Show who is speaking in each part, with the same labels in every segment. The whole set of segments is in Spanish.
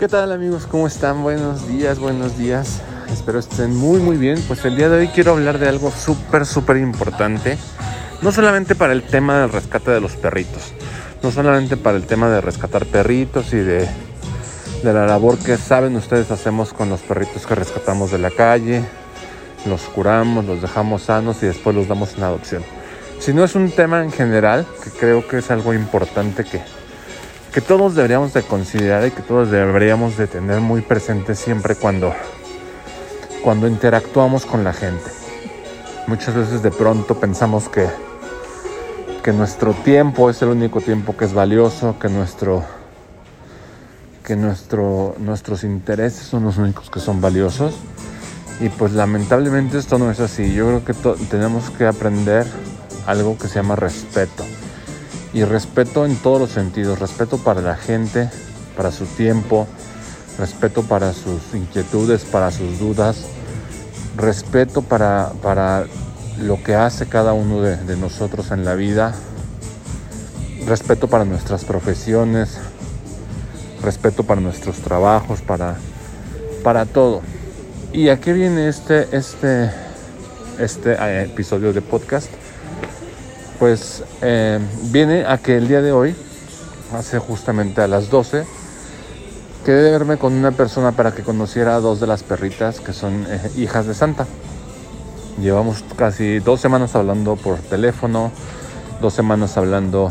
Speaker 1: ¿Qué tal amigos? ¿Cómo están? Buenos días, buenos días. Espero estén muy muy bien. Pues el día de hoy quiero hablar de algo súper súper importante. No solamente para el tema del rescate de los perritos. No solamente para el tema de rescatar perritos y de, de la labor que saben ustedes hacemos con los perritos que rescatamos de la calle. Los curamos, los dejamos sanos y después los damos en adopción. Sino es un tema en general que creo que es algo importante que, que todos deberíamos de considerar y que todos deberíamos de tener muy presente siempre cuando, cuando interactuamos con la gente. Muchas veces de pronto pensamos que, que nuestro tiempo es el único tiempo que es valioso, que, nuestro, que nuestro, nuestros intereses son los únicos que son valiosos. Y pues lamentablemente esto no es así. Yo creo que tenemos que aprender algo que se llama respeto y respeto en todos los sentidos, respeto para la gente, para su tiempo, respeto para sus inquietudes, para sus dudas, respeto para, para lo que hace cada uno de, nosotros en la vida, respeto para nuestras profesiones, respeto para nuestros trabajos, para, para todo. ¿Y a qué viene este, este, este eh, episodio de podcast? Pues eh, viene a que el día de hoy, hace justamente a las 12, quedé de verme con una persona para que conociera a dos de las perritas que son eh, hijas de Santa. Llevamos casi dos semanas hablando por teléfono, dos semanas hablando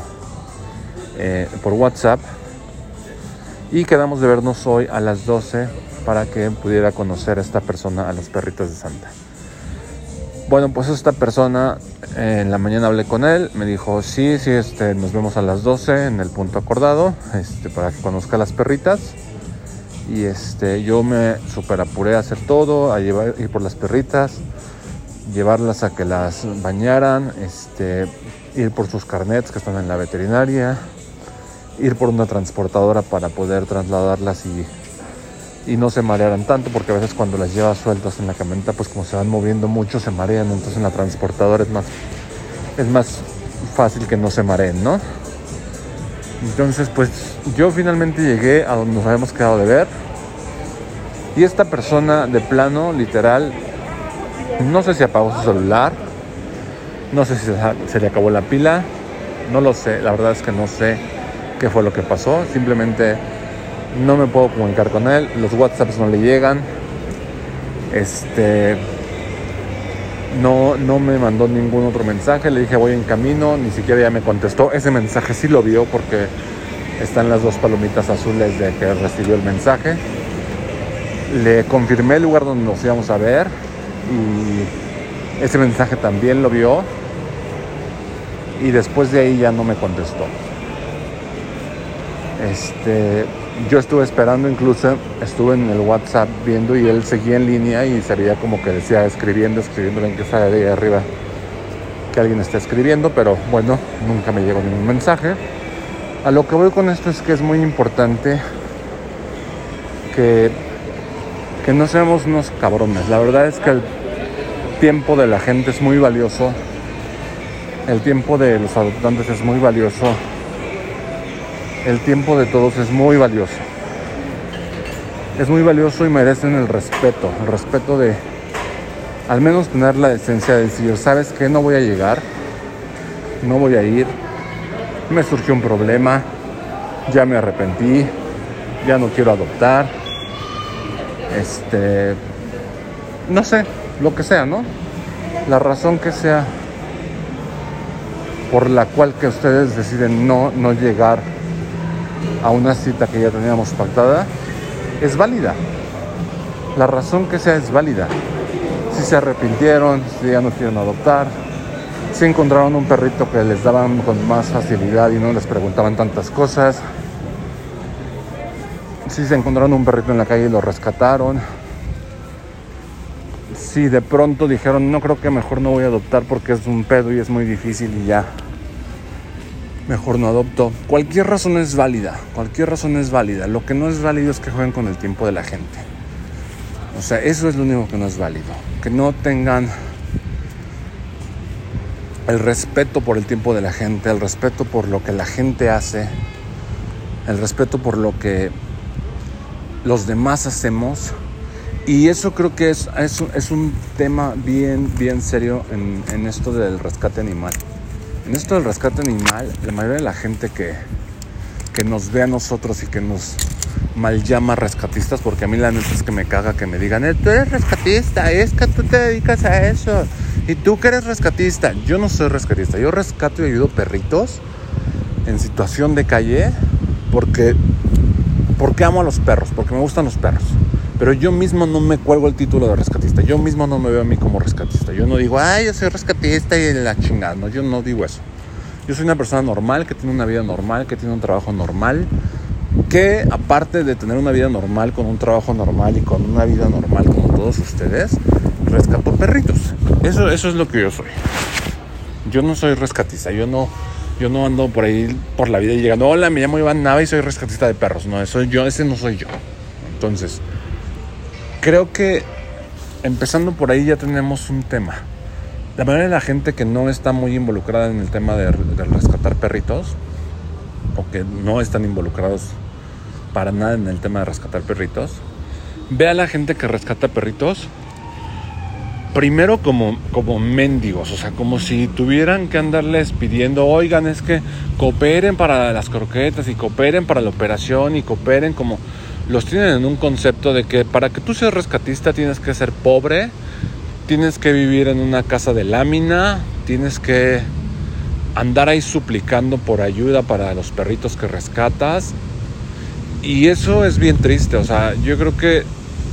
Speaker 1: eh, por WhatsApp y quedamos de vernos hoy a las 12 para que pudiera conocer a esta persona, a las perritas de Santa. Bueno, pues esta persona, eh, en la mañana hablé con él, me dijo, sí, sí, este, nos vemos a las 12 en el punto acordado, este, para que conozca a las perritas. Y este, yo me super apuré a hacer todo, a llevar, ir por las perritas, llevarlas a que las bañaran, este, ir por sus carnets que están en la veterinaria, ir por una transportadora para poder trasladarlas y y no se marearan tanto porque a veces cuando las llevas sueltas en la camioneta pues como se van moviendo mucho se marean entonces en la transportadora es más es más fácil que no se mareen no entonces pues yo finalmente llegué a donde nos habíamos quedado de ver y esta persona de plano literal no sé si apagó su celular no sé si se le acabó la pila no lo sé la verdad es que no sé qué fue lo que pasó simplemente no me puedo comunicar con él, los WhatsApps no le llegan. Este no, no me mandó ningún otro mensaje, le dije voy en camino, ni siquiera ya me contestó. Ese mensaje sí lo vio porque están las dos palomitas azules de que recibió el mensaje. Le confirmé el lugar donde nos íbamos a ver y ese mensaje también lo vio y después de ahí ya no me contestó. Este, yo estuve esperando, incluso estuve en el WhatsApp viendo y él seguía en línea y se como que decía escribiendo, escribiendo, en que sale de ahí arriba que alguien está escribiendo, pero bueno, nunca me llegó ningún mensaje. A lo que voy con esto es que es muy importante que, que no seamos unos cabrones. La verdad es que el tiempo de la gente es muy valioso. El tiempo de los adoptantes es muy valioso el tiempo de todos es muy valioso. Es muy valioso y merecen el respeto, el respeto de al menos tener la decencia de decir, ¿sabes que No voy a llegar, no voy a ir, me surgió un problema, ya me arrepentí, ya no quiero adoptar, este, no sé, lo que sea, ¿no? La razón que sea por la cual que ustedes deciden no, no llegar a una cita que ya teníamos pactada, es válida. La razón que sea es válida. Si se arrepintieron, si ya no quieren adoptar, si encontraron un perrito que les daban con más facilidad y no les preguntaban tantas cosas, si se encontraron un perrito en la calle y lo rescataron, si de pronto dijeron no creo que mejor no voy a adoptar porque es un pedo y es muy difícil y ya mejor no adopto. Cualquier razón es válida, cualquier razón es válida. Lo que no es válido es que jueguen con el tiempo de la gente. O sea, eso es lo único que no es válido. Que no tengan el respeto por el tiempo de la gente, el respeto por lo que la gente hace, el respeto por lo que los demás hacemos. Y eso creo que es, es, un tema bien, bien serio en, esto del rescate animal. En esto del rescate animal, la mayoría de la gente que, que nos ve a nosotros y que nos mal llama rescatistas, porque a mí la neta es que me caga que me digan, eh, tú eres rescatista, es que tú te dedicas a eso. Y tú que eres rescatista. Yo no soy rescatista, yo rescato y ayudo perritos en situación de calle porque, porque amo a los perros, porque me gustan los perros. Pero yo mismo no me cuelgo el título de rescatista. Yo mismo no me veo a mí como rescatista. Yo no digo, ay, yo soy rescatista y la chingada. No, yo no digo eso. Yo soy una persona normal, que tiene una vida normal, que tiene un trabajo normal, que aparte de tener una vida normal, con un trabajo normal y con una vida normal como todos ustedes, rescato perritos. Eso, eso es lo que yo soy. Yo no soy rescatista, yo no, yo no ando por ahí por la vida y llegando, hola, me llamo Iván Nava y soy rescatista de perros. No, eso yo, ese no soy yo. Entonces, creo que empezando por ahí ya tenemos un tema. La mayoría de la gente que no está muy involucrada en el tema de, de rescatar perritos, o que no están involucrados para nada en el tema de rescatar perritos, ve a la gente que rescata perritos primero como, como mendigos, o sea, como si tuvieran que andarles pidiendo, oigan, es que cooperen para las croquetas y cooperen para la operación y cooperen como los tienen en un concepto de que para que tú seas rescatista tienes que ser pobre, tienes que vivir en una casa de lámina, tienes que andar ahí suplicando por ayuda para los perritos que rescatas. Y eso es bien triste, o sea, yo creo que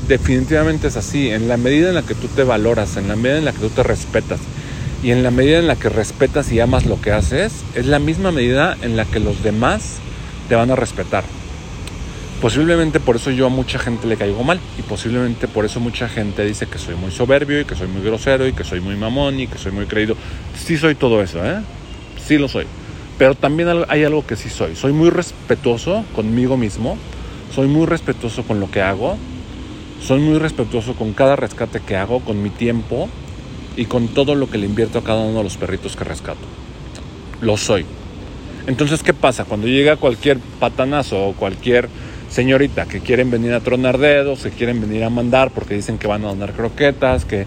Speaker 1: definitivamente es así. En la medida en la que tú te valoras, en la medida en la que tú te respetas y en la medida en la que respetas y amas lo que haces, es la misma medida en la que los demás te van a respetar. Posiblemente por eso yo a mucha gente le caigo mal y posiblemente por eso mucha gente dice que soy muy soberbio y que soy muy grosero y que soy muy mamón y que soy muy creído. Sí soy todo eso, ¿eh? Sí lo soy. Pero también hay algo que sí soy. Soy muy respetuoso conmigo mismo. Soy muy respetuoso con lo que hago soy muy respetuoso con cada rescate que hago, con mi tiempo y con todo lo que le invierto a cada uno de los perritos que rescato. Lo soy. Entonces, ¿qué pasa? Cuando llega cualquier patanazo o cualquier señorita que quieren venir a tronar dedos, que quieren venir a mandar porque dicen que van a donar croquetas, que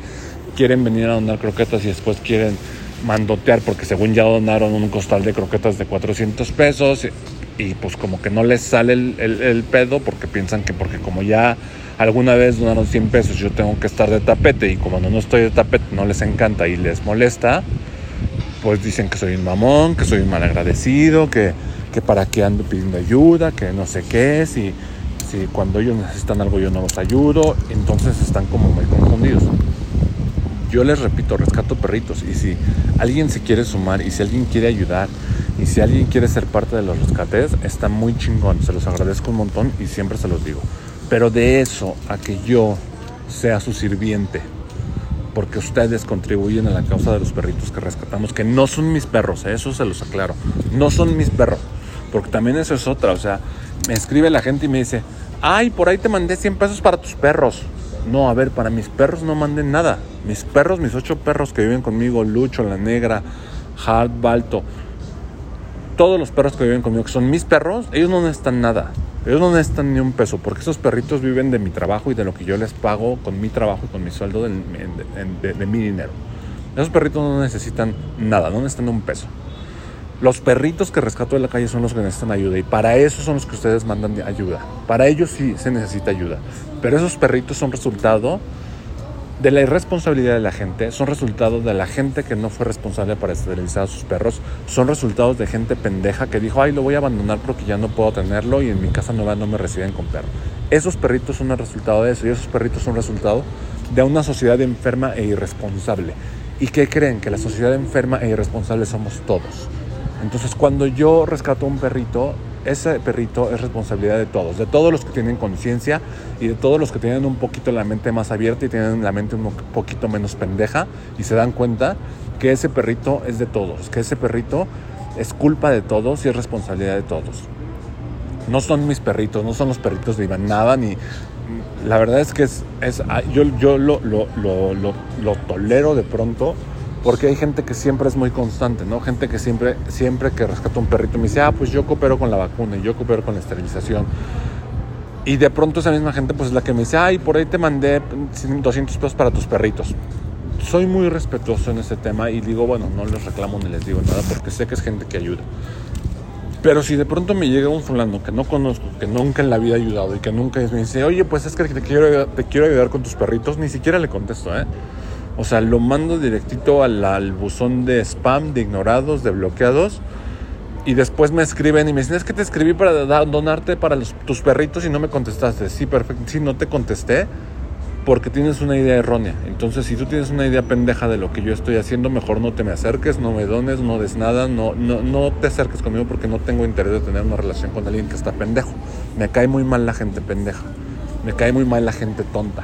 Speaker 1: quieren venir a donar croquetas y después quieren mandotear porque según ya donaron un costal de croquetas de 400 pesos y, pues como que no les sale el, pedo porque piensan que porque como ya alguna vez donaron 100 pesos, yo tengo que estar de tapete y como no estoy de tapete no les encanta y les molesta, pues dicen que soy un mamón, que soy un malagradecido, que, que para qué ando pidiendo ayuda, que no sé qué, si, si cuando ellos necesitan algo yo no los ayudo, entonces están como muy confundidos. Yo les repito, rescato perritos y si alguien se quiere sumar y si alguien quiere ayudar y si alguien quiere ser parte de los rescates, está muy chingón, se los agradezco un montón y siempre se los digo. Pero de eso a que yo sea su sirviente, porque ustedes contribuyen a la causa de los perritos que rescatamos, que no son mis perros, eso se los aclaro, no son mis perros, porque también eso es otra, o sea, me escribe la gente y me dice, ay, por ahí te mandé 100 pesos para tus perros. No, a ver, para mis perros no manden nada. Mis perros, mis ocho perros que viven conmigo, Lucho, La Negra, Hart, Balto, todos los perros que viven conmigo, que son mis perros, ellos no necesitan nada. Ellos no necesitan ni un peso porque esos perritos viven de mi trabajo y de lo que yo les pago con mi trabajo y con mi sueldo de, mi dinero. Esos perritos no necesitan nada, no necesitan un peso. Los perritos que rescato de la calle son los que necesitan ayuda y para eso son los que ustedes mandan ayuda. Para ellos sí se necesita ayuda. Pero esos perritos son resultado de la irresponsabilidad de la gente, son resultados de la gente que no fue responsable para esterilizar a sus perros, son resultados de gente pendeja que dijo, ay, lo voy a abandonar porque ya no puedo tenerlo y en mi casa nueva no me reciben con perro. Esos perritos son el resultado de eso y esos perritos son resultado de una sociedad enferma e irresponsable. ¿Y qué creen? Que la sociedad enferma e irresponsable somos todos. Entonces cuando yo rescato a un perrito, ese perrito es responsabilidad de todos, de todos los que tienen conciencia y de todos los que tienen un poquito la mente más abierta y tienen la mente un poquito menos pendeja y se dan cuenta que ese perrito es de todos, que ese perrito es culpa de todos y es responsabilidad de todos. No son mis perritos, no son los perritos de Iván, nada, ni... La verdad es que es, es ah, yo, yo lo, lo, lo, lo tolero de pronto porque hay gente que siempre es muy constante, ¿no? Gente que siempre, siempre que rescata un perrito me dice, ah, pues yo coopero con la vacuna y yo coopero con la esterilización. Y de pronto esa misma gente pues es la que me dice, ay, por ahí te mandé 200 pesos para tus perritos. Soy muy respetuoso en ese tema y digo, bueno, no les reclamo ni les digo nada porque sé que es gente que ayuda. Pero si de pronto me llega un fulano que no conozco, que nunca en la vida ha ayudado y que nunca me dice, oye, pues es que te te quiero ayudar con tus perritos, ni siquiera le contesto, ¿eh? O sea, lo mando directito al, al buzón de spam, de ignorados, de bloqueados. Y después me escriben y me dicen, es que te escribí para donarte para tus perritos y no me contestaste. Sí, perfecto. Sí, no te contesté porque tienes una idea errónea. Entonces, si tú tienes una idea pendeja de lo que yo estoy haciendo, mejor no te me acerques, no me dones, no des nada, no, no, no te acerques conmigo porque no tengo interés de tener una relación con alguien que está pendejo. Me cae muy mal la gente pendeja. Me cae muy mal la gente tonta.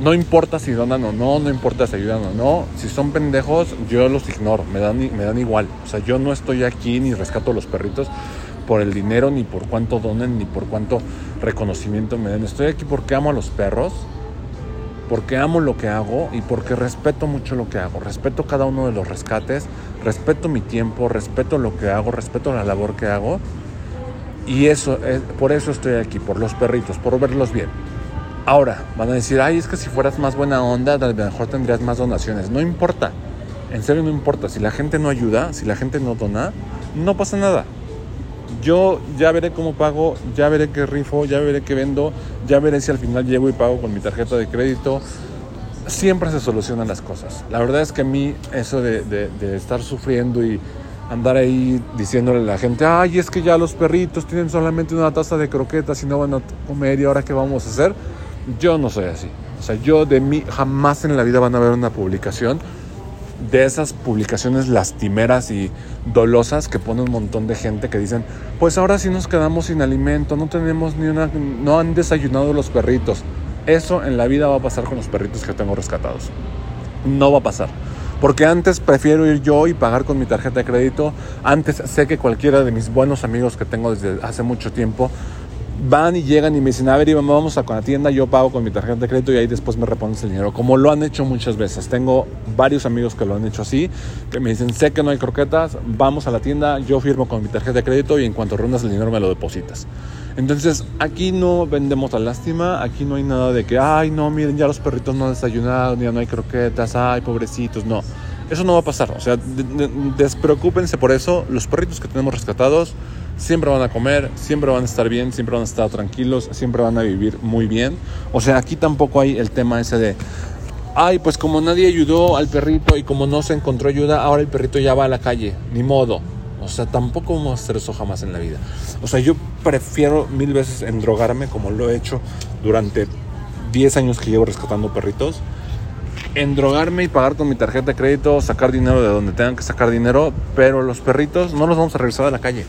Speaker 1: No importa si donan o no, no importa si ayudan o no. Si son pendejos, yo los ignoro, me dan, me dan igual. O sea, yo no estoy aquí ni rescato a los perritos por el dinero, ni por cuánto donen, ni por cuánto reconocimiento me den. Estoy aquí porque amo a los perros porque amo lo que hago y porque respeto mucho lo que hago. Respeto cada uno de los rescates, respeto mi tiempo, respeto lo que hago, respeto la labor que hago. Y eso, es, por eso estoy aquí, por los perritos, por verlos bien. Ahora, van a decir, ay, es que si fueras más buena onda, a lo mejor tendrías más donaciones. No importa, en serio no importa. Si la gente no ayuda, si la gente no dona, no pasa nada. Yo ya veré cómo pago, ya veré qué rifo, ya veré qué vendo, ya veré si al final llego y pago con mi tarjeta de crédito. Siempre se solucionan las cosas. La verdad es que a mí eso de, de, estar sufriendo y andar ahí diciéndole a la gente, ay, es que ya los perritos tienen solamente una taza de croquetas y no van a comer y ahora qué vamos a hacer, yo no soy así. O sea, yo de mí jamás en la vida van a ver una publicación de esas publicaciones lastimeras y dolosas que pone un montón de gente que dicen, pues ahora sí nos quedamos sin alimento, no tenemos ni una, no han desayunado los perritos. Eso en la vida va a pasar con los perritos que tengo rescatados. No va a pasar. Porque antes prefiero ir yo y pagar con mi tarjeta de crédito. Antes sé que cualquiera de mis buenos amigos que tengo desde hace mucho tiempo van y llegan y me dicen, a ver, Iván, vamos a con la tienda, yo pago con mi tarjeta de crédito y ahí después me repones el dinero. Como lo han hecho muchas veces. Tengo varios amigos que lo han hecho así, que me dicen, sé que no hay croquetas, vamos a la tienda, yo firmo con mi tarjeta de crédito y en cuanto reúnas el dinero me lo depositas. Entonces, aquí no vendemos la lástima, aquí no hay nada de que, ay, no, miren, ya los perritos no han desayunado, ya no hay croquetas, ay, pobrecitos, no. Eso no va a pasar, o sea, despreocúpense por eso, los perritos que tenemos rescatados, siempre van a comer, siempre van a estar bien, siempre van a estar tranquilos, siempre van a vivir muy bien. O sea, aquí tampoco hay el tema ese de, ay, pues como nadie ayudó al perrito y como no se encontró ayuda, ahora el perrito ya va a la calle, ni modo. O sea, tampoco vamos a hacer eso jamás en la vida. O sea, yo prefiero mil veces endrogarme como lo he hecho durante 10 años que llevo rescatando perritos. Endrogarme y pagar con mi tarjeta de crédito, sacar dinero de donde tengan que sacar dinero, pero los perritos no los vamos a regresar a la calle.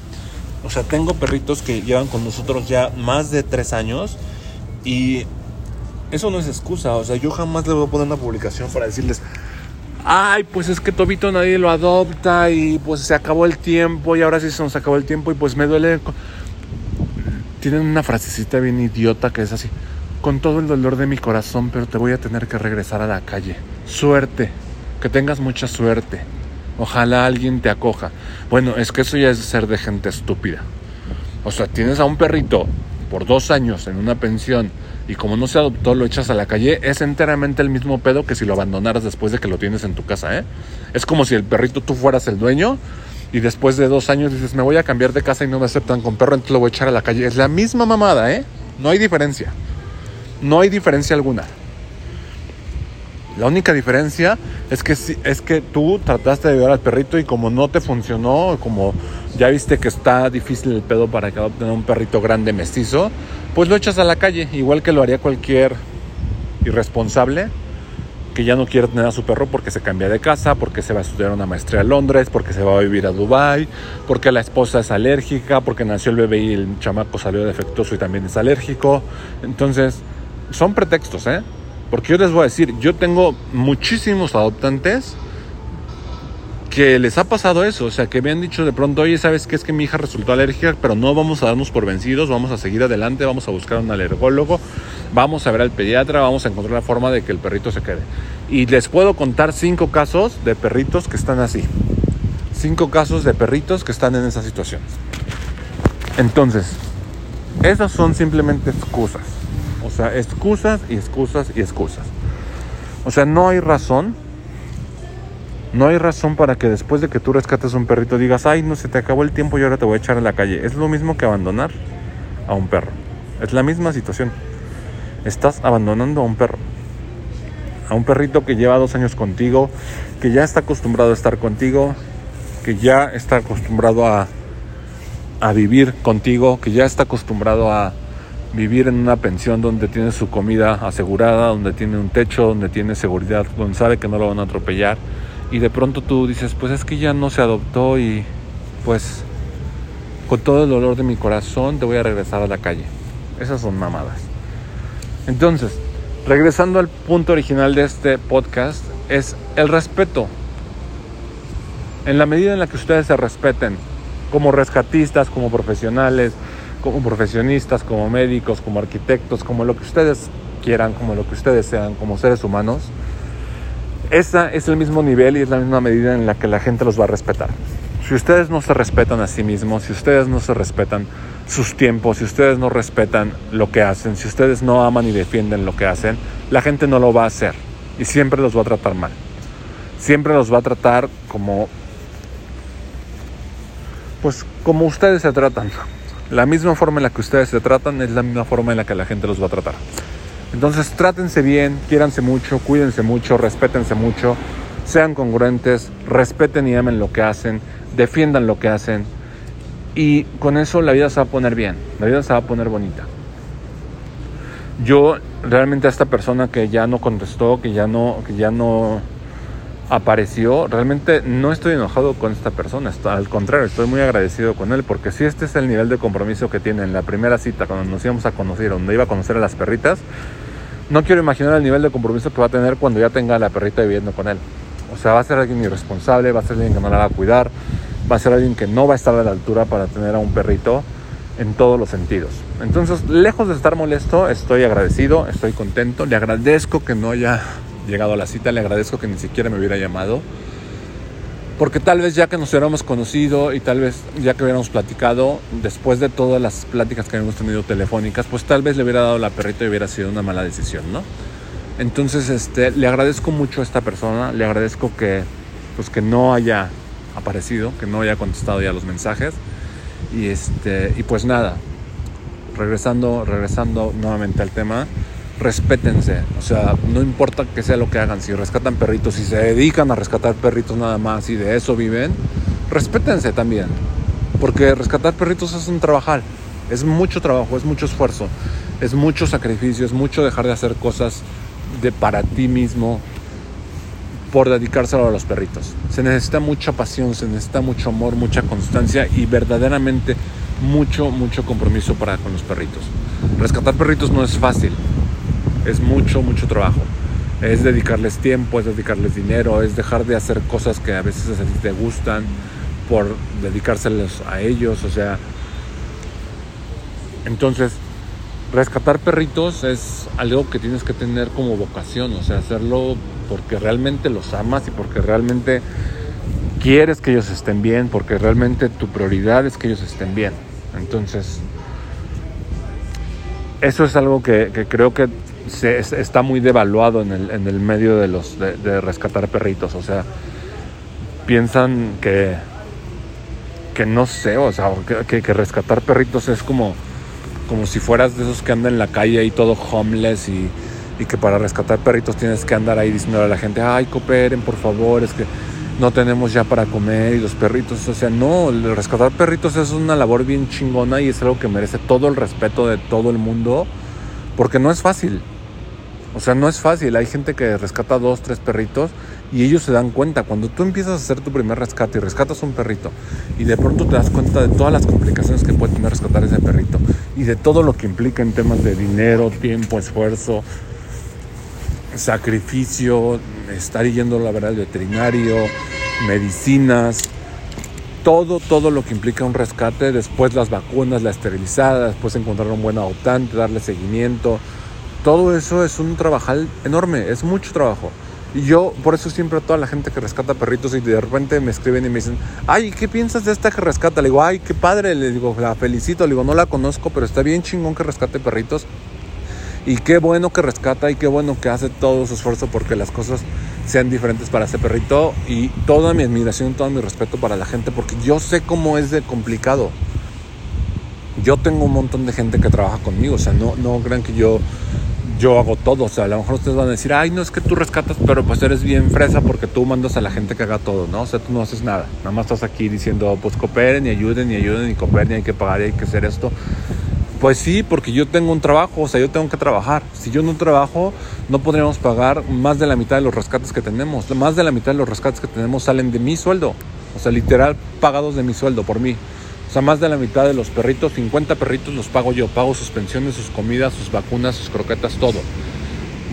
Speaker 1: O sea, tengo perritos que llevan con nosotros ya más de tres años y eso no es excusa. O sea, yo jamás le voy a poner una publicación para decirles, ay, pues es que Tobito nadie lo adopta y pues se acabó el tiempo y ahora sí se nos acabó el tiempo y pues me duele. Tienen una frasecita bien idiota que es así, con todo el dolor de mi corazón, pero te voy a tener que regresar a la calle. Suerte, que tengas mucha suerte. Ojalá alguien te acoja. Bueno, es que eso ya es ser de gente estúpida. O sea, tienes a un perrito por dos años en una pensión y como no se adoptó lo echas a la calle, es enteramente el mismo pedo que si lo abandonaras después de que lo tienes en tu casa, ¿eh? Es como si el perrito tú fueras el dueño y después de dos años dices, me voy a cambiar de casa y no me aceptan con perro, entonces lo voy a echar a la calle. Es la misma mamada, ¿eh? No hay diferencia. No hay diferencia alguna. La única diferencia es que, es que tú trataste de ayudar al perrito y como no te funcionó, como ya viste que está difícil el pedo para que adopten un perrito grande mestizo, pues lo echas a la calle, igual que lo haría cualquier irresponsable que ya no quiere tener a su perro porque se cambia de casa, porque se va a estudiar una maestría a Londres, porque se va a vivir a Dubai, porque la esposa es alérgica, porque nació el bebé y el chamaco salió defectuoso y también es alérgico. Entonces, son pretextos, ¿eh? Porque yo les voy a decir, yo tengo muchísimos adoptantes que les ha pasado eso, o sea, que me han dicho de pronto, oye, ¿sabes qué? Es que mi hija resultó alérgica, pero no vamos a darnos por vencidos, vamos a seguir adelante, vamos a buscar un alergólogo, vamos a ver al pediatra, vamos a encontrar la forma de que el perrito se quede. Y les puedo contar cinco casos de perritos que están así. Cinco casos de perritos que están en esa situación. Entonces, Esas son simplemente excusas. O sea, excusas y excusas y excusas. O sea, no hay razón. No hay razón para que después de que tú rescates un perrito digas, ay, no se te acabó el tiempo y ahora te voy a echar en la calle. Es lo mismo que abandonar a un perro. Es la misma situación. Estás abandonando a un perro. A un perrito que lleva dos años contigo, que ya está acostumbrado a estar contigo, que ya está acostumbrado a, a vivir contigo, que ya está acostumbrado a vivir en una pensión donde tiene su comida asegurada, donde tiene un techo, donde tiene seguridad, donde sabe que no lo van a atropellar. Y de pronto tú dices, pues es que ya no se adoptó y pues con todo el dolor de mi corazón te voy a regresar a la calle. Esas son mamadas. Entonces, regresando al punto original de este podcast, es el respeto. En la medida en la que ustedes se respeten como rescatistas, como profesionales, como profesionistas, como médicos, como arquitectos, como lo que ustedes quieran, como lo que ustedes sean, como seres humanos, esa es el mismo nivel y es la misma medida en la que la gente los va a respetar. Si ustedes no se respetan a sí mismos, si ustedes no se respetan sus tiempos, si ustedes no respetan lo que hacen, si ustedes no aman y defienden lo que hacen, la gente no lo va a hacer y siempre los va a tratar mal. Siempre los va a tratar como pues como ustedes se tratan. La misma forma en la que ustedes se tratan es la misma forma en la que la gente los va a tratar. Entonces trátense bien, quiéranse mucho, cuídense mucho, respétense mucho, sean congruentes, respeten y amen lo que hacen, defiendan lo que hacen y con eso la vida se va a poner bien, la vida se va a poner bonita. Yo realmente a esta persona que ya no contestó, que ya no, que ya no apareció, realmente no estoy enojado con esta persona, al contrario, estoy muy agradecido con él, porque si este es el nivel de compromiso que tiene en la primera cita, cuando nos íbamos a conocer, donde iba a conocer a las perritas, no quiero imaginar el nivel de compromiso que va a tener cuando ya tenga a la perrita viviendo con él. O sea, va a ser alguien irresponsable, va a ser alguien que no la va a cuidar, va a ser alguien que no va a estar a la altura para tener a un perrito en todos los sentidos. Entonces, lejos de estar molesto, estoy agradecido, estoy contento, le agradezco que no haya llegado a la cita, le agradezco que ni siquiera me hubiera llamado. Porque tal vez ya que nos hubiéramos conocido y tal vez ya que hubiéramos platicado, después de todas las pláticas que habíamos tenido telefónicas, pues tal vez le hubiera dado la perrita y hubiera sido una mala decisión, ¿no? Entonces, este, le agradezco mucho a esta persona, le agradezco que, pues, que no haya aparecido, que no haya contestado ya los mensajes. Y, este, y pues nada, regresando, regresando nuevamente al tema, respétense. O sea, no importa que sea lo que hagan, si rescatan perritos, si se dedican a rescatar perritos nada más y de eso viven, respétense también. Porque rescatar perritos es un trabajar, es mucho trabajo, es mucho esfuerzo, es mucho sacrificio, es mucho dejar de hacer cosas de para ti mismo por dedicárselo a los perritos. Se necesita mucha pasión, se necesita mucho amor, mucha constancia y verdaderamente mucho, mucho compromiso para con los perritos. Rescatar perritos no es fácil, es mucho, mucho trabajo. Es dedicarles tiempo, es dedicarles dinero, es dejar de hacer cosas que a veces a ti te gustan por dedicárselos a ellos, o sea... Entonces, rescatar perritos es algo que tienes que tener como vocación, o sea, hacerlo porque realmente los amas y porque realmente quieres que ellos estén bien, porque realmente tu prioridad es que ellos estén bien. Entonces, eso es algo que, creo que se, está muy devaluado en el, en el medio de, los, de, rescatar perritos. O sea, piensan que, que no sé, o sea, que, que rescatar perritos es como como si fueras de esos que andan en la calle ahí todo homeless y, que para rescatar perritos tienes que andar ahí diciendo a la gente, ay, cooperen por favor, es que no tenemos ya para comer y los perritos, o sea, no, el rescatar perritos es una labor bien chingona y es algo que merece todo el respeto de todo el mundo, porque no es fácil. O sea, no es fácil. Hay gente que rescata dos, tres perritos y ellos se dan cuenta. Cuando tú empiezas a hacer tu primer rescate y rescatas un perrito y de pronto te das cuenta de todas las complicaciones que puede tener rescatar ese perrito y de todo lo que implica en temas de dinero, tiempo, esfuerzo, sacrificio, estar yendo la verdad al veterinario, medicinas, todo, todo lo que implica un rescate, después las vacunas, la esterilizada, después encontrar un buen adoptante, darle seguimiento, todo eso es un trabajo enorme, es mucho trabajo. Y yo, por eso siempre a toda la gente que rescata perritos y de repente me escriben y me dicen, ay, ¿qué piensas de esta que rescata? Le digo, ay, qué padre, le digo, la felicito, le digo, no la conozco, pero está bien chingón que rescate perritos. Y qué bueno que rescata y qué bueno que hace todo su esfuerzo porque las cosas sean diferentes para ese perrito. Y toda mi admiración, todo mi respeto para la gente porque yo sé cómo es de complicado. Yo tengo un montón de gente que trabaja conmigo, o sea, no, no crean que yo yo hago todo. O sea, a lo mejor ustedes van a decir, ay, no es que tú rescatas, pero pues eres bien fresa porque tú mandas a la gente que haga todo, ¿no? O sea, tú no haces nada. Nada más estás aquí diciendo, pues cooperen y ayuden y ayuden y cooperen y hay que pagar y hay que hacer esto. Pues sí, porque yo tengo un trabajo, o sea, yo tengo que trabajar. Si yo no trabajo, no podríamos pagar más de la mitad de los rescates que tenemos. Más de la mitad de los rescates que tenemos salen de mi sueldo. O sea, literal, pagados de mi sueldo por mí. O sea, más de la mitad de los perritos, 50 perritos los pago yo. Pago sus pensiones, sus comidas, sus vacunas, sus croquetas, todo.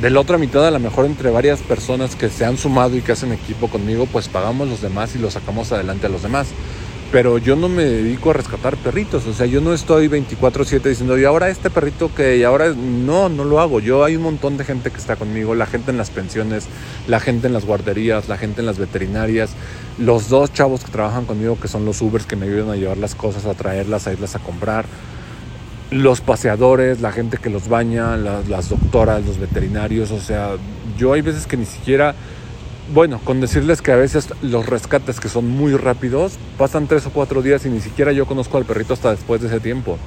Speaker 1: De la otra mitad, a lo mejor entre varias personas que se han sumado y que hacen equipo conmigo, pues pagamos los demás y los sacamos adelante a los demás pero yo no me dedico a rescatar perritos, o sea, yo no estoy 24/7 diciendo, y ahora este perrito que, y ahora, no, no lo hago, yo hay un montón de gente que está conmigo, la gente en las pensiones, la gente en las guarderías, la gente en las veterinarias, los dos chavos que trabajan conmigo, que son los Ubers que me ayudan a llevar las cosas, a traerlas, a irlas a comprar, los paseadores, la gente que los baña, las, doctoras, los veterinarios, o sea, yo hay veces que ni siquiera bueno, con decirles que a veces los rescates que son muy rápidos pasan tres o cuatro días y ni siquiera yo conozco al perrito hasta después de ese tiempo.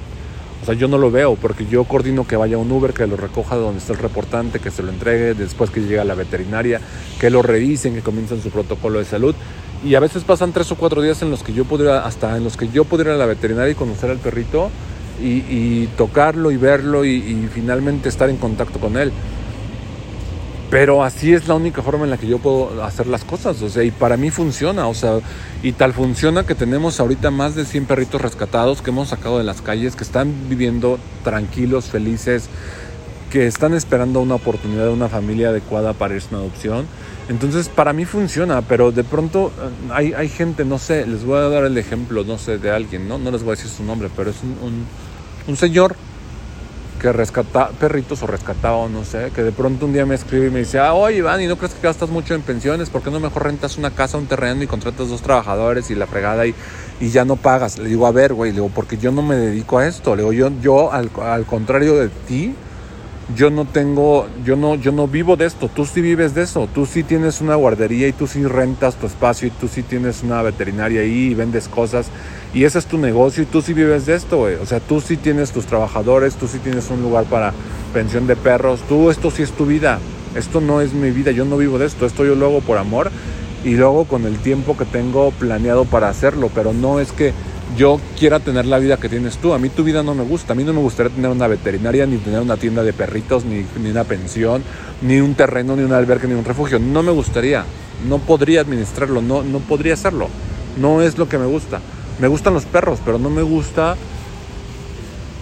Speaker 1: O sea, yo no lo veo porque yo coordino que vaya un Uber, que lo recoja donde está el reportante, que se lo entregue, después que llegue a la veterinaria, que lo revisen, que comiencen su protocolo de salud. Y a veces pasan tres o cuatro días en los que yo pudiera, hasta en los que yo pudiera ir a la veterinaria y conocer al perrito y, tocarlo y verlo y finalmente estar en contacto con él. Pero así es la única forma en la que yo puedo hacer las cosas, o sea, y para mí funciona, o sea, y tal funciona que tenemos ahorita más de 100 perritos rescatados que hemos sacado de las calles, que están viviendo tranquilos, felices, que están esperando una oportunidad de una familia adecuada para irse una adopción. Entonces, para mí funciona, pero de pronto eh, hay, hay, gente, no sé, les voy a dar el ejemplo, no sé, de alguien, ¿no? No les voy a decir su nombre, pero es un, un señor que rescata perritos o rescataba, no sé, que de pronto un día me escribe y me dice, ah, oye Iván, ¿y no crees que gastas mucho en pensiones? ¿Por qué no mejor rentas una casa, un terreno y contratas dos trabajadores y la fregada y, y ya no pagas? Le digo, a ver, güey, le digo, porque yo no me dedico a esto. Le digo, yo, yo al, al contrario de ti, yo no tengo, yo no, yo no vivo de esto, tú sí vives de eso, tú sí tienes una guardería y tú sí rentas tu espacio y tú sí tienes una veterinaria ahí y vendes cosas. Y ese es tu negocio y tú sí vives de esto. O sea, tú sí tienes tus trabajadores, tú sí tienes un lugar para pensión de perros, tú esto sí es tu vida, esto no es mi vida, yo no vivo de esto, esto yo lo hago por amor y luego con el tiempo que tengo planeado para hacerlo, pero no es que yo quiera tener la vida que tienes tú. A mí tu vida no me gusta. A mí no me gustaría tener una veterinaria, ni tener una tienda de perritos, ni, una pensión, ni un terreno, ni un albergue, ni un refugio. No me gustaría. No podría administrarlo, no, no podría hacerlo. No es lo que me gusta. Me gustan los perros, pero no me gusta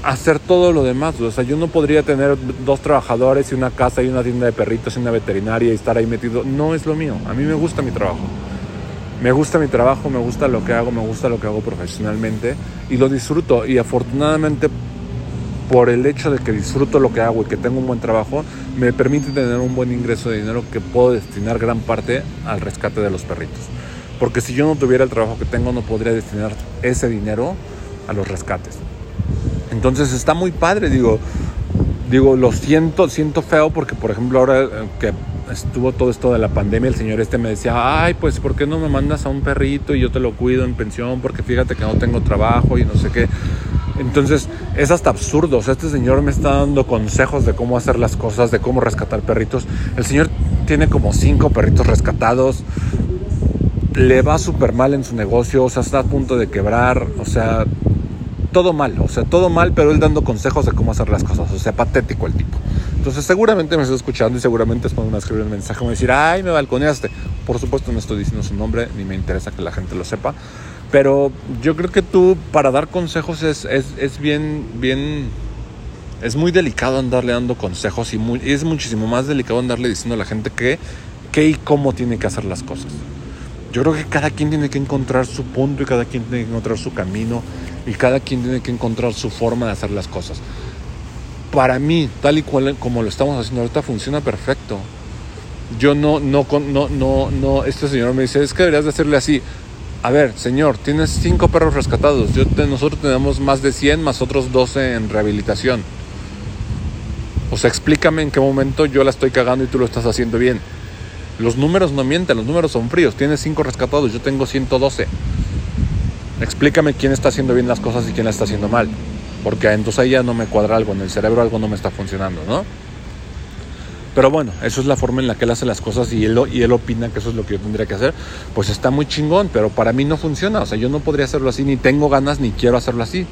Speaker 1: hacer todo lo demás. O sea, yo no podría tener dos trabajadores y una casa y una tienda de perritos y una veterinaria y estar ahí metido. No es lo mío. A mí me gusta mi trabajo me gusta mi trabajo, me gusta lo que hago, me gusta lo que hago profesionalmente y lo disfruto. Y afortunadamente por el hecho de que disfruto lo que hago y que tengo un buen trabajo, me permite tener un buen ingreso de dinero que puedo destinar gran parte al rescate de los perritos. Porque si yo no tuviera el trabajo que tengo, no podría destinar ese dinero a los rescates. Entonces está muy padre, digo, digo, lo siento, siento feo porque, por ejemplo, ahora eh, que estuvo todo esto de la pandemia, el señor este me decía, ay, pues, ¿por qué no me mandas a un perrito y yo te lo cuido en pensión? Porque fíjate que no tengo trabajo y no sé qué. Entonces, es hasta absurdo. O sea, este señor me está dando consejos de cómo hacer las cosas, de cómo rescatar perritos. El señor tiene como cinco perritos rescatados. Le va súper mal en su negocio, o sea, está a punto de quebrar. O sea, todo mal, o sea, todo mal, pero él dando consejos de cómo hacer las cosas. O sea, patético el tipo. Entonces seguramente me está escuchando y seguramente es cuando me escribe un mensaje me decir, ay, me balconeaste. Por supuesto no estoy diciendo su nombre, ni me interesa que la gente lo sepa. Pero yo creo que tú para dar consejos es, es, bien, bien, es muy delicado andarle dando consejos y, muy, es muchísimo más delicado andarle diciendo a la gente qué, qué y cómo tiene que hacer las cosas. Yo creo que cada quien tiene que encontrar su punto y cada quien tiene que encontrar su camino y cada quien tiene que encontrar su forma de hacer las cosas para mí, tal y cual como lo estamos haciendo ahorita, funciona perfecto. yo no, no, no, no, no, este señor me dice, es que deberías de hacerle así. A ver, señor, tienes cinco perros rescatados. Yo nosotros tenemos más de 100 más otros 12 en rehabilitación. O sea, explícame en qué momento yo la estoy cagando y tú lo estás haciendo bien. Los números no mienten, los números son fríos. Tienes 5 rescatados, yo tengo 112. Explícame quién está haciendo bien las cosas y quién está haciendo mal. Porque entonces ahí ya no me cuadra algo, en el cerebro algo no me está funcionando, ¿no? Pero bueno, eso es la forma en la que él hace las cosas y y él opina que eso es lo que yo tendría que hacer. Pues está muy chingón, pero para mí no funciona. O sea, yo no podría hacerlo así, ni tengo ganas, ni quiero hacerlo así.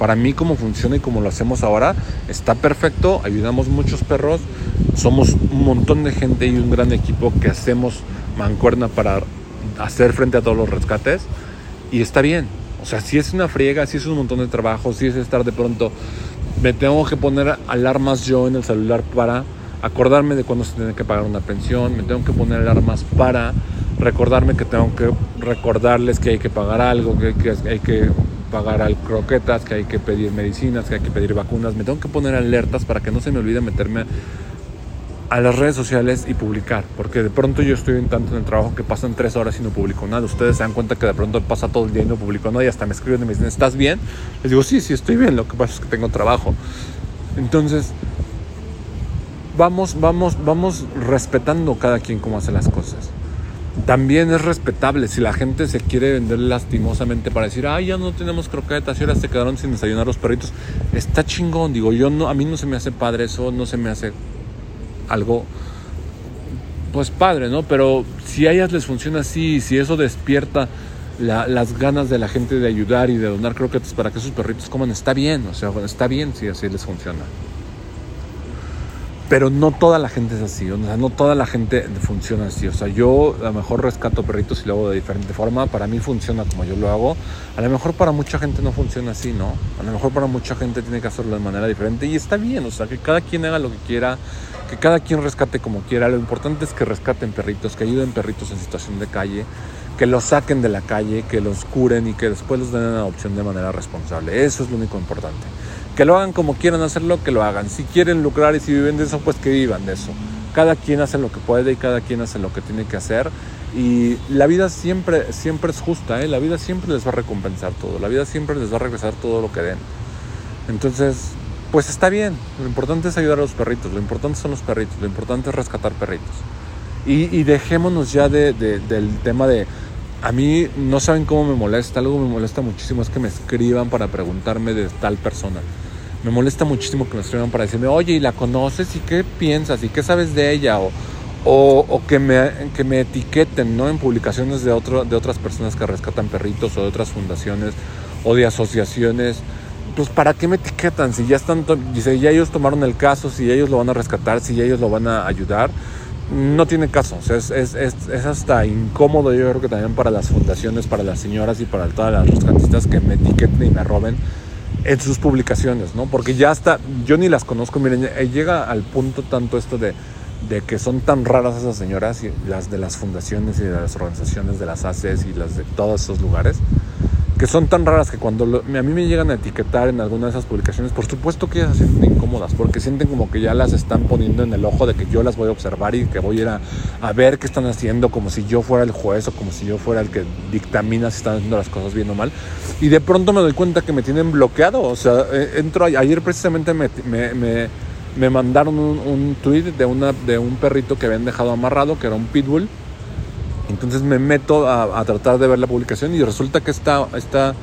Speaker 1: Para mí como funciona y como lo hacemos ahora, está perfecto, ayudamos muchos perros, somos un montón de gente y un gran equipo que hacemos mancuerna para hacer frente a todos los rescates y está bien. O sea, si es una friega, si es un montón de trabajo, si es estar de pronto, me tengo que poner alarmas yo en el celular para acordarme de cuándo se tiene que pagar una pensión, me tengo que poner alarmas para recordarme que tengo que recordarles que hay que pagar algo, que hay que, pagar al croquetas, que hay que pedir medicinas, que hay que pedir vacunas, me tengo que poner alertas para que no se me olvide meterme a las redes sociales y publicar, porque de pronto yo estoy en tanto en el trabajo que pasan tres horas y no publico nada. Ustedes se dan cuenta que de pronto pasa todo el día y no publico nada y hasta me escriben y me dicen, ¿estás bien? Les digo, sí, sí, estoy bien, lo que pasa es que tengo trabajo. Entonces, vamos, vamos, vamos respetando cada quien cómo hace las cosas. También es respetable si la gente se quiere vender lastimosamente para decir, ay, ya no tenemos croquetas y ahora se quedaron sin desayunar los perritos. Está chingón, digo, yo no, a mí no se me hace padre eso, no se me hace algo, pues padre, ¿no? Pero si a ellas les funciona así, si eso despierta las ganas de la gente de ayudar y de donar croquetas para que sus perritos coman, está bien, o sea, está bien si así les funciona. Pero no toda la gente es así, o sea, no toda la gente funciona así. O sea, yo a lo mejor rescato perritos y lo hago de diferente forma. Para mí funciona como yo lo hago. A lo mejor para mucha gente no funciona así, ¿no? A lo mejor para mucha gente tiene que hacerlo de manera diferente y está bien. O sea, que cada quien haga lo que quiera, que cada quien rescate como quiera. Lo importante es que rescaten perritos, que ayuden perritos en situación de calle, que los saquen de la calle, que los curen y que después los den en adopción de manera responsable. Eso es lo único importante. Que lo hagan como quieran hacerlo, que lo hagan. Si quieren lucrar y si viven de eso, pues que vivan de eso. Cada quien hace lo que puede y cada quien hace lo que tiene que hacer. Y la vida siempre, siempre es justa, ¿eh? la vida siempre les va a recompensar todo, la vida siempre les va a regresar todo lo que den. Entonces, pues está bien, lo importante es ayudar a los perritos, lo importante son los perritos, lo importante es rescatar perritos. Y, dejémonos ya de, del tema de, a mí no saben cómo me molesta, algo me molesta muchísimo, es que me escriban para preguntarme de tal persona me molesta muchísimo que me escriban para decirme, oye, ¿y la conoces? ¿Y qué piensas? ¿Y qué sabes de ella? O, o, que, me, que me etiqueten ¿no? en publicaciones de, otro, de otras personas que rescatan perritos o de otras fundaciones o de asociaciones. Pues para qué me etiquetan si ya están, dice, ya ellos tomaron el caso, si ellos lo van a rescatar, si ellos lo van a ayudar, no tiene caso. O sea, es, es, es, es, hasta incómodo, yo creo que también para las fundaciones, para las señoras y para todas las rescatistas que me etiqueten y me roben en sus publicaciones, ¿no? Porque ya está, yo ni las conozco, miren, eh, llega al punto tanto esto de, de que son tan raras esas señoras, y las de las fundaciones y de las organizaciones de las ACES y las de todos esos lugares, que son tan raras que cuando a mí me llegan a etiquetar en alguna de esas publicaciones, por supuesto que ellas se sienten incómodas, porque sienten como que ya las están poniendo en el ojo de que yo las voy a observar y que voy a ir a, ver qué están haciendo, como si yo fuera el juez o como si yo fuera el que dictamina si están haciendo las cosas bien o mal. Y de pronto me doy cuenta que me tienen bloqueado, o sea, eh, entro, ayer precisamente me, me, me, mandaron un, un tweet de, una, de un perrito que habían dejado amarrado, que era un pitbull entonces me meto a, tratar de ver la publicación y resulta que esta, esta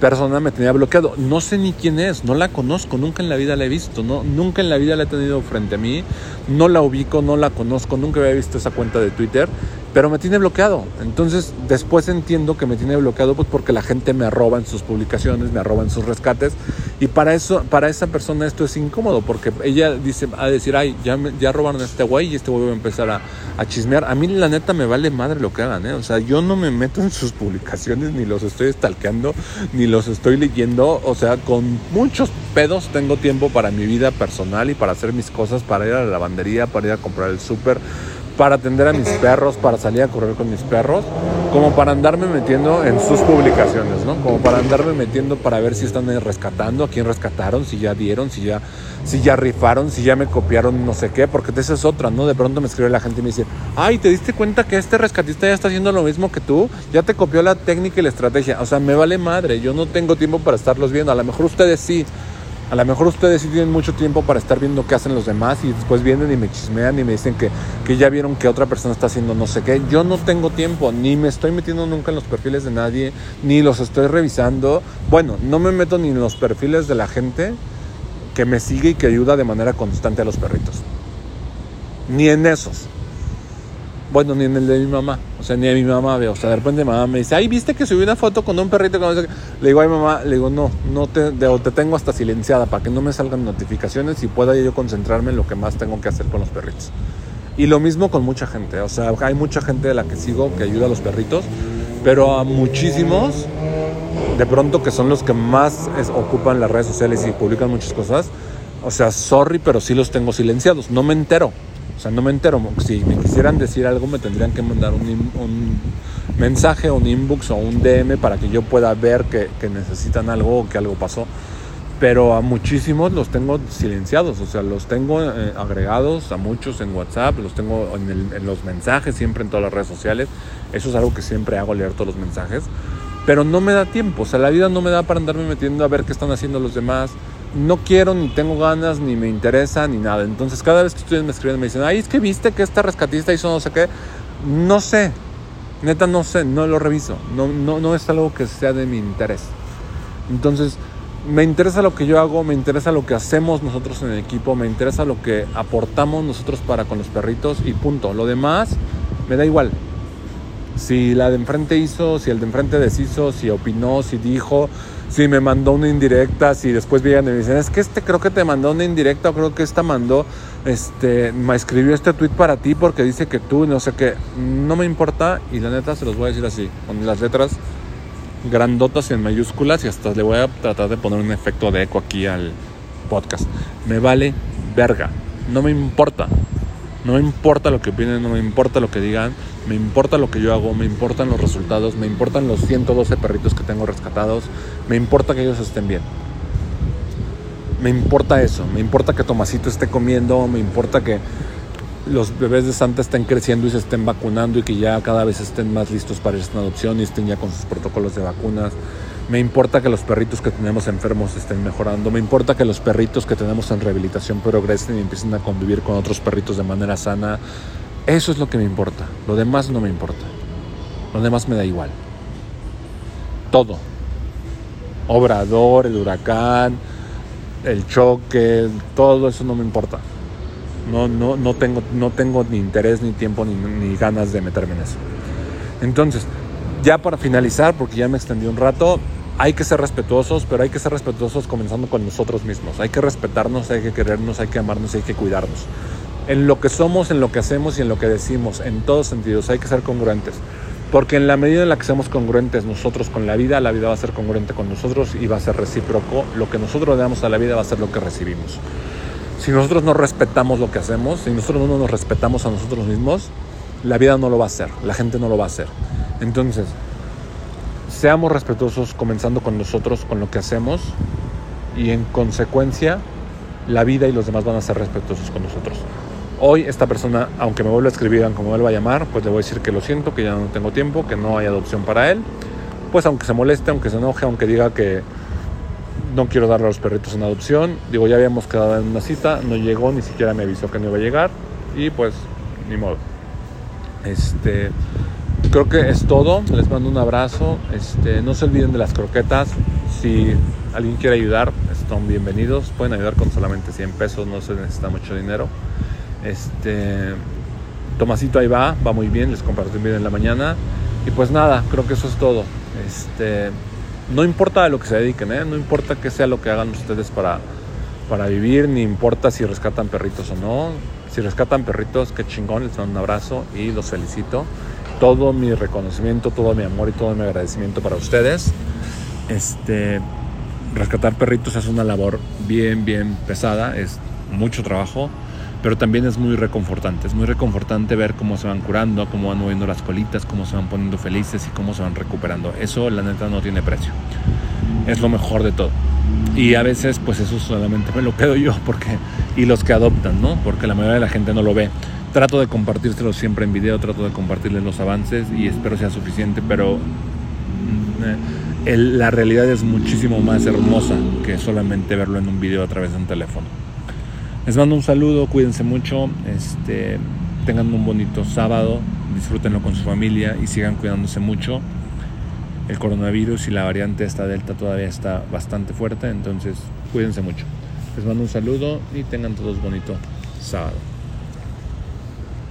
Speaker 1: persona me tenía bloqueado. No sé ni quién es, no la conozco, nunca en la vida la he visto, no, nunca en la vida la he tenido frente a mí, no la ubico, no la conozco, nunca había visto esa cuenta de Twitter pero me tiene bloqueado. Entonces después entiendo que me tiene bloqueado pues porque la gente me arroba en sus publicaciones, me arroba en sus rescates y para eso, para esa persona esto es incómodo porque ella dice a decir, ay, ya, ya robaron a este güey y este güey va a empezar a, a, chismear. A mí la neta me vale madre lo que hagan, ¿eh? O sea, yo no me meto en sus publicaciones ni los estoy stalkeando ni los estoy leyendo. O sea, con muchos pedos tengo tiempo para mi vida personal y para hacer mis cosas, para ir a la lavandería, para ir a comprar el súper para atender a mis perros, para salir a correr con mis perros, como para andarme metiendo en sus publicaciones, ¿no? Como para andarme metiendo para ver si están rescatando, a quién rescataron, si ya dieron, si ya, si ya rifaron, si ya me copiaron no sé qué, porque esa es otra, ¿no? De pronto me escribe la gente y me dice, ay, ¿te diste cuenta que este rescatista ya está haciendo lo mismo que tú? Ya te copió la técnica y la estrategia. O sea, me vale madre, yo no tengo tiempo para estarlos viendo, a lo mejor ustedes sí. A lo mejor ustedes sí tienen mucho tiempo para estar viendo qué hacen los demás y después vienen y me chismean y me dicen que, que ya vieron que otra persona está haciendo no sé qué. Yo no tengo tiempo, ni me estoy metiendo nunca en los perfiles de nadie, ni los estoy revisando. Bueno, no me meto ni en los perfiles de la gente que me sigue y que ayuda de manera constante a los perritos. Ni en esos. Bueno, ni en el de mi mamá. O sea, ni a mi mamá veo. O sea, de repente mi mamá me dice, ay, ¿viste que subí una foto con un perrito? Le digo, ay, mamá, le digo, no, no te, te tengo hasta silenciada para que no me salgan notificaciones y pueda yo concentrarme en lo que más tengo que hacer con los perritos. Y lo mismo con mucha gente. O sea, hay mucha gente de la que sigo que ayuda a los perritos, pero a muchísimos, de pronto que son los que más ocupan las redes sociales y publican muchas cosas. O sea, sorry, pero sí los tengo silenciados. No me entero. O sea, no me entero. Si me quisieran decir algo, me tendrían que mandar un, mensaje, un inbox o un DM para que yo pueda ver que, necesitan algo o que algo pasó. Pero a muchísimos los tengo silenciados, o sea, los tengo eh, agregados a muchos en WhatsApp, los tengo en, en los mensajes, siempre en todas las redes sociales. Eso es algo que siempre hago, leer todos los mensajes. Pero no me da tiempo, o sea, la vida no me da para andarme metiendo a ver qué están haciendo los demás no quiero, ni tengo ganas, ni me interesa, ni nada. Entonces, cada vez que ustedes me escriben, me dicen, ay, es que viste que esta rescatista hizo no sé qué. No sé, neta, no sé, no lo reviso. No, no, no es algo que sea de mi interés. Entonces, me interesa lo que yo hago, me interesa lo que hacemos nosotros en el equipo, me interesa lo que aportamos nosotros para con los perritos y punto. Lo demás me da igual. Si la de enfrente hizo, si el de enfrente deshizo, si opinó, si dijo, si me mandó una indirecta, si después vienen y me dicen, es que este creo que te mandó una indirecta, o creo que esta mandó, este, me escribió este tweet para ti porque dice que tú, no sé qué, no me importa y la neta se los voy a decir así, con las letras grandotas y en mayúsculas y hasta le voy a tratar de poner un efecto de eco aquí al podcast. Me vale verga, no me importa. No me importa lo que opinen, no me importa lo que digan, me importa lo que yo hago, me importan los resultados, me importan los 112 perritos que tengo rescatados, me importa que ellos estén bien. Me importa eso, me importa que Tomasito esté comiendo, me importa que los bebés de Santa estén creciendo y se estén vacunando y que ya cada vez estén más listos para esta adopción y estén ya con sus protocolos de vacunas. Me importa que los perritos que tenemos enfermos estén mejorando. Me importa que los perritos que tenemos en rehabilitación progresen y empiecen a convivir con otros perritos de manera sana. Eso es lo que me importa. Lo demás no me importa. Lo demás me da igual. Todo. Obrador, el huracán, el choque, todo eso no me importa. No, no, no, tengo, no tengo ni interés, ni tiempo, ni, ni ganas de meterme en eso. Entonces, ya para finalizar, porque ya me extendí un rato, hay que ser respetuosos, pero hay que ser respetuosos comenzando con nosotros mismos. Hay que respetarnos, hay que querernos, hay que amarnos, hay que cuidarnos. En lo que somos, en lo que hacemos y en lo que decimos, en todos sentidos, hay que ser congruentes. Porque en la medida en la que seamos congruentes nosotros con la vida, la vida va a ser congruente con nosotros y va a ser recíproco. Lo que nosotros damos a la vida va a ser lo que recibimos. Si nosotros no respetamos lo que hacemos, si nosotros no nos respetamos a nosotros mismos, la vida no lo va a hacer, la gente no lo va a hacer. Entonces, seamos respetuosos comenzando con nosotros, con lo que hacemos y en consecuencia la vida y los demás van a ser respetuosos con nosotros. Hoy esta persona, aunque me vuelva a escribir, aunque me vuelva a llamar, pues le voy a decir que lo siento, que ya no tengo tiempo, que no hay adopción para él. Pues aunque se moleste, aunque se enoje, aunque diga que no quiero darle a los perritos en adopción, digo, ya habíamos quedado en una cita, no llegó, ni siquiera me avisó que no iba a llegar y pues ni modo. Este, creo que es todo. Les mando un abrazo. Este, no se olviden de las croquetas. Si alguien quiere ayudar, están bienvenidos. Pueden ayudar con solamente 100 pesos, no se necesita mucho dinero. Este, Tomasito ahí va, va muy bien, les compartí un video en la mañana. Y pues nada, creo que eso es todo. Este, no importa a lo que se dediquen, ¿eh? no importa qué sea lo que hagan ustedes para, para vivir, ni importa si rescatan perritos o no. Si rescatan perritos, qué chingón, les mando un abrazo y los felicito todo mi reconocimiento, todo mi amor y todo mi agradecimiento para ustedes. Este, rescatar perritos es una labor bien, bien pesada, es mucho trabajo, pero también es muy reconfortante. Es muy reconfortante ver cómo se van curando, cómo van moviendo las colitas, cómo se van poniendo felices y cómo se van recuperando. Eso, la neta, no tiene precio. Es lo mejor de todo. Y a veces, pues eso solamente me lo quedo yo, porque y los que adoptan, ¿no? Porque la mayoría de la gente no lo ve. Trato de compartírselo siempre en video, trato de compartirles los avances y espero sea suficiente, pero mm, la realidad es muchísimo más hermosa que solamente verlo en un video a través de un teléfono. Les mando un saludo, cuídense mucho, este, tengan un bonito sábado, disfrútenlo con su familia y sigan cuidándose mucho. El coronavirus y la variante esta delta todavía está bastante fuerte, entonces cuídense mucho. Les mando un saludo y tengan todos bonito sábado.